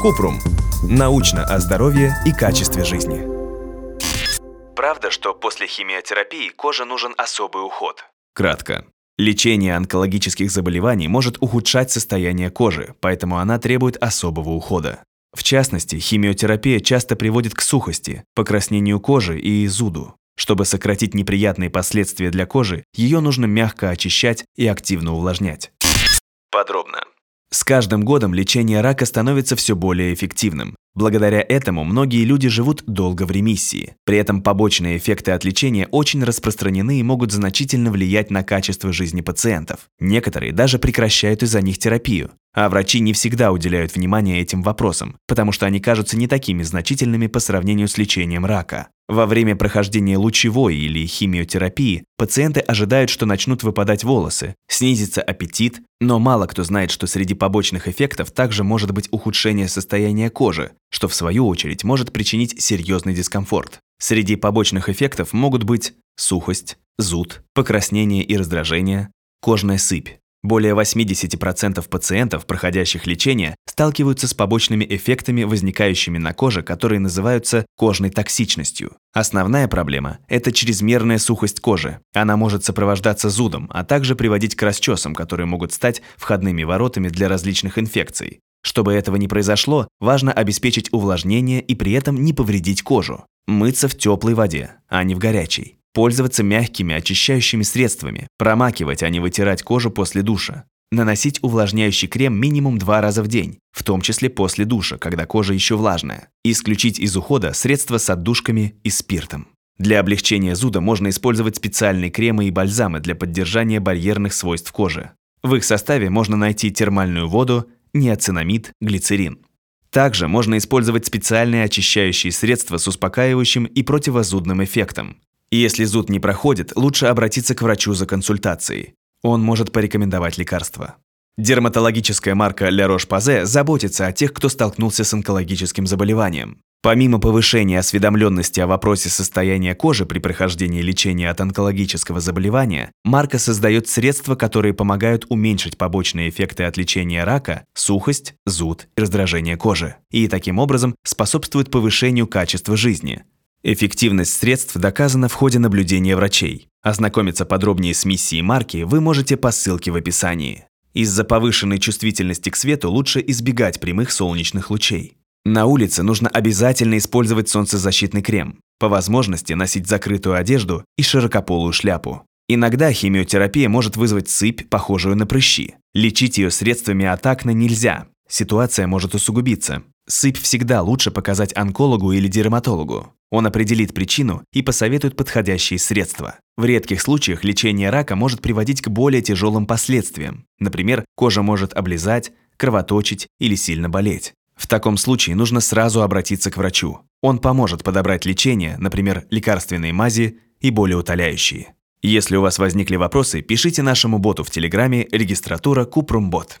Купрум. Научно о здоровье и качестве жизни. Правда, что после химиотерапии коже нужен особый уход? Кратко. Лечение онкологических заболеваний может ухудшать состояние кожи, поэтому она требует особого ухода. В частности, химиотерапия часто приводит к сухости, покраснению кожи и зуду. Чтобы сократить неприятные последствия для кожи, ее нужно мягко очищать и активно увлажнять. Подробно. С каждым годом лечение рака становится все более эффективным. Благодаря этому многие люди живут долго в ремиссии. При этом побочные эффекты от лечения очень распространены и могут значительно влиять на качество жизни пациентов. Некоторые даже прекращают из-за них терапию. А врачи не всегда уделяют внимание этим вопросам, потому что они кажутся не такими значительными по сравнению с лечением рака. Во время прохождения лучевой или химиотерапии пациенты ожидают, что начнут выпадать волосы, снизится аппетит, но мало кто знает, что среди побочных эффектов также может быть ухудшение состояния кожи, что в свою очередь может причинить серьезный дискомфорт. Среди побочных эффектов могут быть сухость, зуд, покраснение и раздражение, кожная сыпь. Более 80% пациентов, проходящих лечение, сталкиваются с побочными эффектами, возникающими на коже, которые называются кожной токсичностью. Основная проблема – это чрезмерная сухость кожи. Она может сопровождаться зудом, а также приводить к расчесам, которые могут стать входными воротами для различных инфекций. Чтобы этого не произошло, важно обеспечить увлажнение и при этом не повредить кожу. Мыться в теплой воде, а не в горячей. Пользоваться мягкими очищающими средствами, промакивать, а не вытирать кожу после душа. Наносить увлажняющий крем минимум два раза в день, в том числе после душа, когда кожа еще влажная. Исключить из ухода средства с отдушками и спиртом. Для облегчения зуда можно использовать специальные кремы и бальзамы для поддержания барьерных свойств кожи. В их составе можно найти термальную воду, неоцинамид, глицерин. Также можно использовать специальные очищающие средства с успокаивающим и противозудным эффектом. И если зуд не проходит, лучше обратиться к врачу за консультацией. Он может порекомендовать лекарства. Дерматологическая марка La Roche-Posay заботится о тех, кто столкнулся с онкологическим заболеванием. Помимо повышения осведомленности о вопросе состояния кожи при прохождении лечения от онкологического заболевания, марка создает средства, которые помогают уменьшить побочные эффекты от лечения рака, сухость, зуд и раздражение кожи, и таким образом способствует повышению качества жизни. Эффективность средств доказана в ходе наблюдения врачей. Ознакомиться подробнее с миссией марки вы можете по ссылке в описании. Из-за повышенной чувствительности к свету лучше избегать прямых солнечных лучей. На улице нужно обязательно использовать солнцезащитный крем, по возможности носить закрытую одежду и широкополую шляпу. Иногда химиотерапия может вызвать сыпь, похожую на прыщи. Лечить ее средствами от акне нельзя. Ситуация может усугубиться. Сыпь всегда лучше показать онкологу или дерматологу. Он определит причину и посоветует подходящие средства. В редких случаях лечение рака может приводить к более тяжелым последствиям. Например, кожа может облизать, кровоточить или сильно болеть. В таком случае нужно сразу обратиться к врачу. Он поможет подобрать лечение, например, лекарственные мази и болеутоляющие. Если у вас возникли вопросы, пишите нашему боту в Телеграме регистратура Купрумбот.